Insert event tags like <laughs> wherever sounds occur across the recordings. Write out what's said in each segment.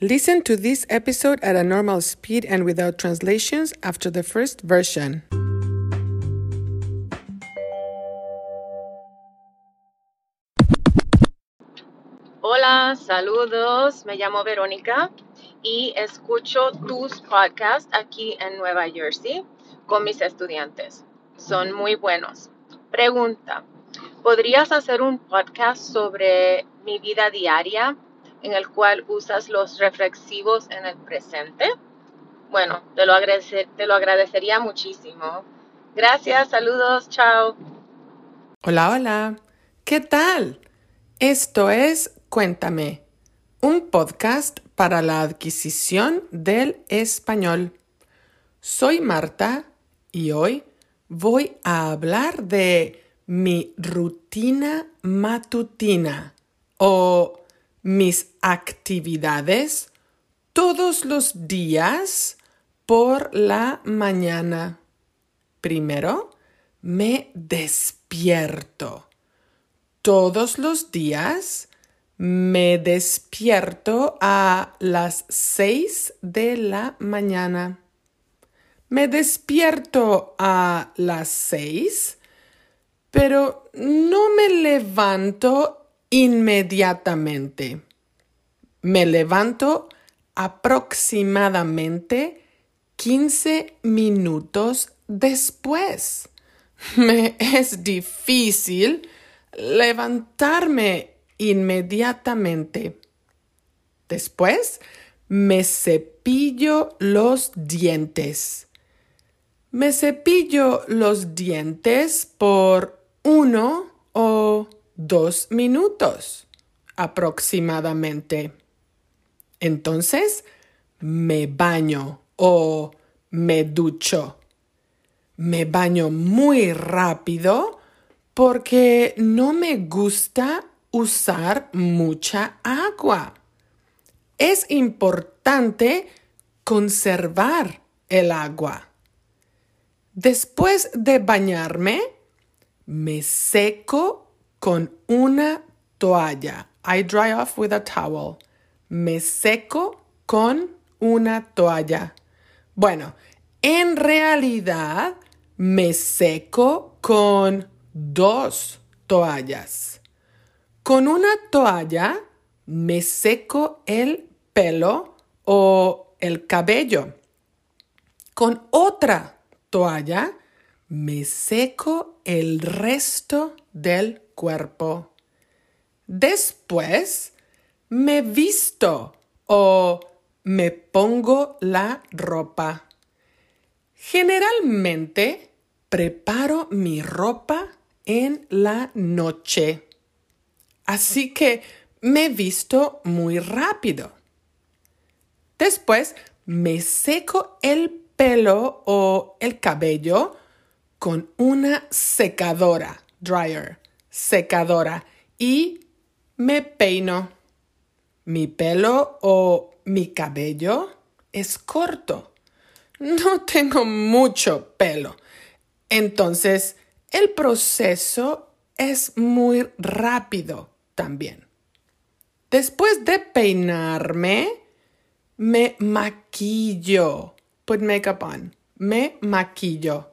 Listen to this episode at a normal speed and without translations after the first version. Hola, saludos. Me llamo Verónica y escucho tus podcasts aquí en Nueva Jersey con mis estudiantes. Son muy buenos. Pregunta, ¿podrías hacer un podcast sobre mi vida diaria en el cual usas los reflexivos en el presente? Bueno, te lo, agradecería muchísimo. Gracias, saludos, chao. Hola, hola. ¿Qué tal? Esto es Cuéntame, un podcast para la adquisición del español. Soy Marta y hoy voy a hablar de mi rutina matutina o mis actividades todos los días por la mañana. Primero, me despierto. Todos los días me despierto a las seis de la mañana. Me despierto a las seis, pero no me levanto inmediatamente. Me levanto aproximadamente 15 minutos después. <laughs> Me es difícil levantarme inmediatamente. Después me cepillo los dientes. Me cepillo los dientes por uno o dos minutos aproximadamente. Entonces me baño o me ducho. Me baño muy rápido porque no me gusta usar mucha agua. Es importante conservar el agua. Después de bañarme, me seco con una toalla. I dry off with a towel. Me seco con una toalla. Bueno, en realidad me seco con dos toallas. Con una toalla me seco el pelo o el cabello. Con otra toalla me seco el resto del cuerpo. Después me visto o me pongo la ropa. Generalmente preparo mi ropa en la noche. Así que me visto muy rápido. Después me seco el pelo o el cabello con una secadora, dryer, secadora, y me peino. Mi pelo o mi cabello es corto. No <laughs> tengo mucho pelo. Entonces, el proceso es muy rápido también. Después de peinarme, me maquillo. Put makeup on. Me maquillo.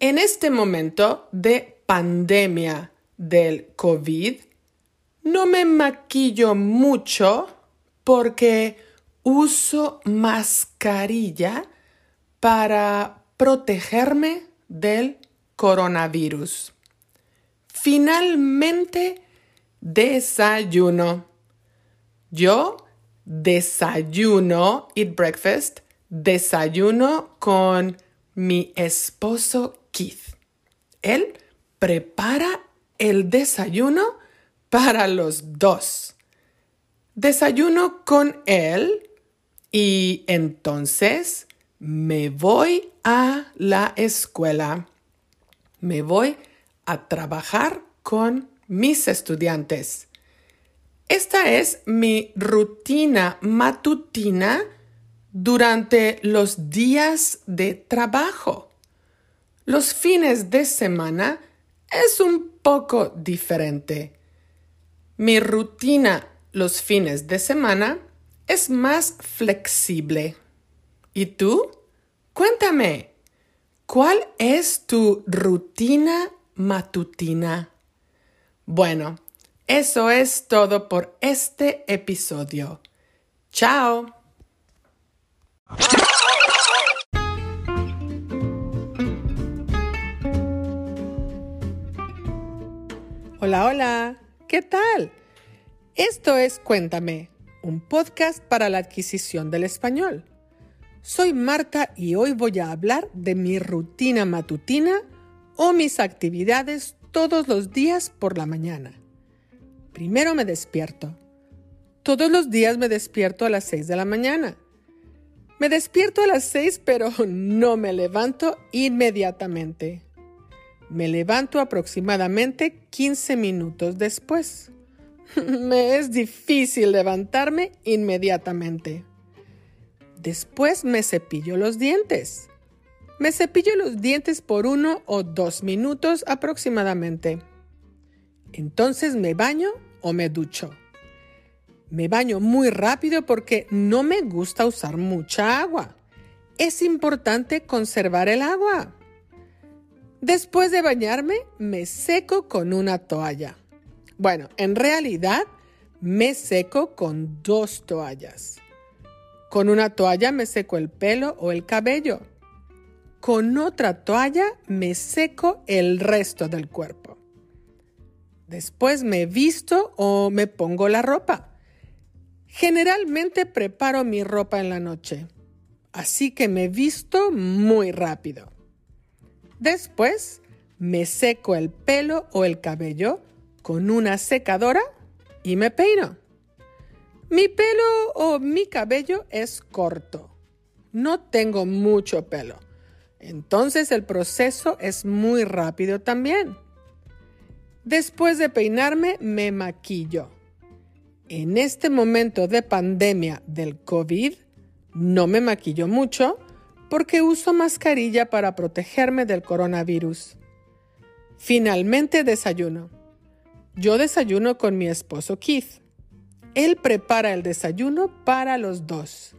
En este momento de pandemia del COVID, no me maquillo mucho porque uso mascarilla para protegerme del coronavirus. Finalmente, desayuno. Yo desayuno, eat breakfast, desayuno con mi esposo Keith. Él prepara el desayuno para los dos. Desayuno con él y entonces me voy a la escuela. Me voy a trabajar con mis estudiantes. Esta es mi rutina matutina durante los días de trabajo. Los fines de semana es un poco diferente. Mi rutina los fines de semana es más flexible. ¿Y tú? Cuéntame, ¿cuál es tu rutina matutina? Bueno, eso es todo por este episodio. Chao. Hola, hola, ¿qué tal? Esto es Cuéntame, un podcast para la adquisición del español. Soy Marta y hoy voy a hablar de mi rutina matutina o mis actividades todos los días por la mañana. Primero me despierto. Todos los días me despierto a las 6 de la mañana. Me despierto a las 6 pero <laughs> no me levanto inmediatamente. Me levanto aproximadamente 15 minutos después. <laughs> me es difícil levantarme inmediatamente. Después me cepillo los dientes. Me cepillo los dientes por uno o dos minutos aproximadamente. Entonces me baño o me ducho. Me baño muy rápido porque no me gusta usar mucha agua. Es importante conservar el agua. Después de bañarme, me seco con una toalla. Bueno, en realidad me seco con dos toallas. Con una toalla me seco el pelo o el cabello. Con otra toalla me seco el resto del cuerpo. Después me visto o me pongo la ropa. Generalmente preparo mi ropa en la noche, así que me visto muy rápido. Después me seco el pelo o el cabello con una secadora y me peino. Mi pelo o mi cabello es corto. No tengo mucho pelo. Entonces el proceso es muy rápido también. Después de peinarme, me maquillo. En este momento de pandemia del COVID, no me maquillo mucho porque uso mascarilla para protegerme del coronavirus. Finalmente desayuno. Yo desayuno con mi esposo Keith. Él prepara el desayuno para los dos.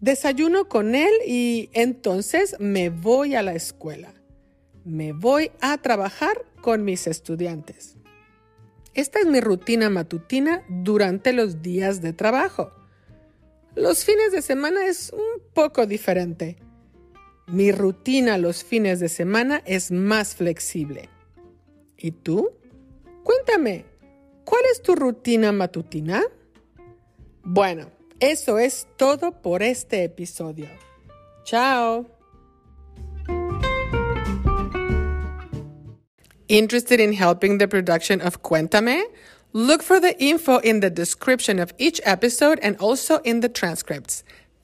Desayuno con él y entonces me voy a la escuela. Me voy a trabajar con mis estudiantes. Esta es mi rutina matutina durante los días de trabajo. Los fines de semana es un poco diferente. Mi rutina los fines de semana es más flexible. ¿Y tú? Cuéntame, ¿Cuál es tu rutina matutina? Bueno, eso es todo por este episodio. Chao. Interested in helping the production of Cuéntame? Look for the info in the description of each episode and also in the transcripts.